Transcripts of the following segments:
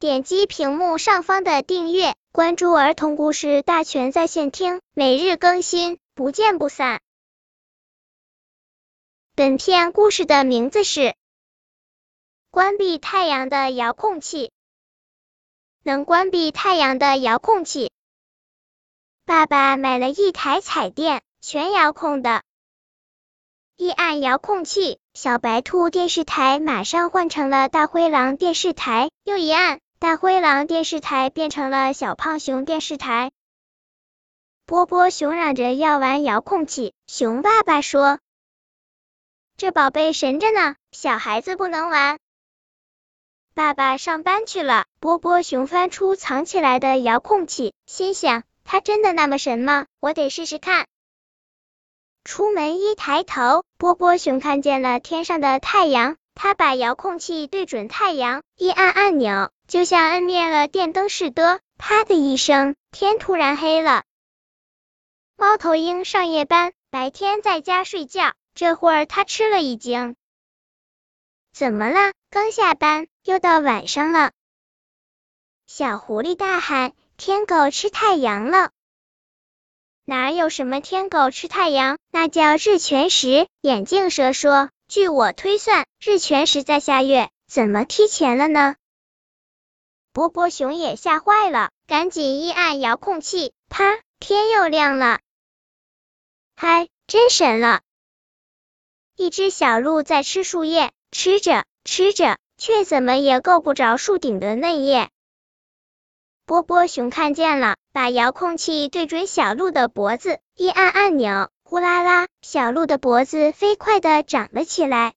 点击屏幕上方的订阅，关注儿童故事大全在线听，每日更新，不见不散。本片故事的名字是《关闭太阳的遥控器》。能关闭太阳的遥控器。爸爸买了一台彩电，全遥控的。一按遥控器，小白兔电视台马上换成了大灰狼电视台；又一按，大灰狼电视台变成了小胖熊电视台。波波熊嚷着要玩遥控器，熊爸爸说：“这宝贝神着呢，小孩子不能玩。”爸爸上班去了，波波熊翻出藏起来的遥控器，心想：它真的那么神吗？我得试试看。出门一抬头，波波熊看见了天上的太阳。他把遥控器对准太阳，一按按钮，就像摁灭了电灯似的。啪的一声，天突然黑了。猫头鹰上夜班，白天在家睡觉。这会儿他吃了一惊，怎么了？刚下班，又到晚上了。小狐狸大喊：“天狗吃太阳了！”哪有什么天狗吃太阳？那叫日全食。眼镜蛇说：“据我推算，日全食在下月，怎么提前了呢？”波波熊也吓坏了，赶紧一按遥控器，啪，天又亮了。嗨，真神了！一只小鹿在吃树叶，吃着吃着，却怎么也够不着树顶的嫩叶。波波熊看见了，把遥控器对准小鹿的脖子，一按按钮，呼啦啦，小鹿的脖子飞快的长了起来。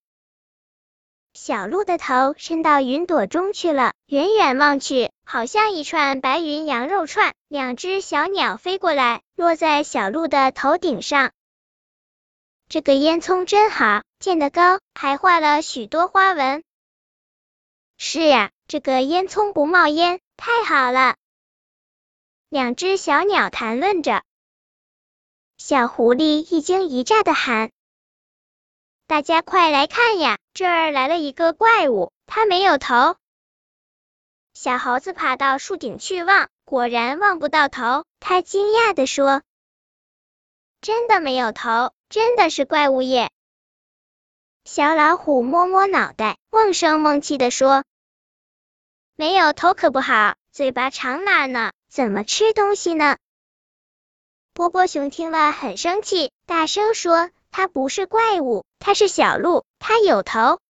小鹿的头伸到云朵中去了，远远望去，好像一串白云羊肉串。两只小鸟飞过来，落在小鹿的头顶上。这个烟囱真好，建得高，还画了许多花纹。是呀，这个烟囱不冒烟，太好了。两只小鸟谈论着，小狐狸一惊一乍的喊：“大家快来看呀，这儿来了一个怪物，它没有头。”小猴子爬到树顶去望，果然望不到头。他惊讶的说：“真的没有头，真的是怪物耶！”小老虎摸摸脑袋，瓮声瓮气的说：“没有头可不好，嘴巴长哪呢？”怎么吃东西呢？波波熊听了很生气，大声说：“它不是怪物，它是小鹿，它有头。”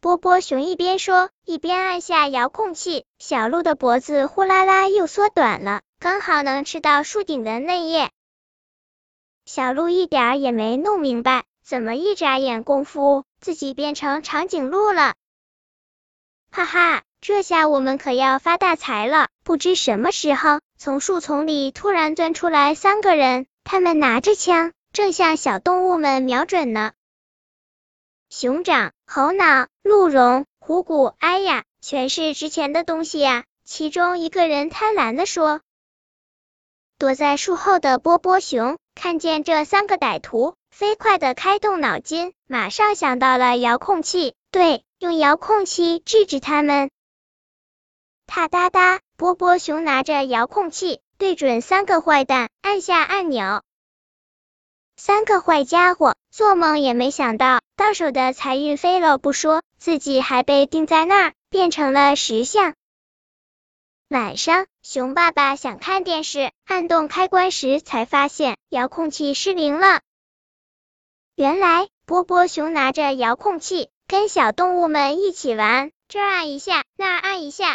波波熊一边说，一边按下遥控器，小鹿的脖子呼啦啦又缩短了，刚好能吃到树顶的嫩叶。小鹿一点也没弄明白，怎么一眨眼功夫，自己变成长颈鹿了？哈哈！这下我们可要发大财了！不知什么时候，从树丛里突然钻出来三个人，他们拿着枪，正向小动物们瞄准呢。熊掌、猴脑、鹿茸、虎骨，哎呀，全是值钱的东西呀！其中一个人贪婪的说。躲在树后的波波熊看见这三个歹徒，飞快的开动脑筋，马上想到了遥控器，对，用遥控器制止他们。哒哒哒！波波熊拿着遥控器对准三个坏蛋，按下按钮。三个坏家伙做梦也没想到，到手的财运飞了不说，自己还被钉在那儿，变成了石像。晚上，熊爸爸想看电视，按动开关时才发现遥控器失灵了。原来，波波熊拿着遥控器跟小动物们一起玩，这按一下，那按一下。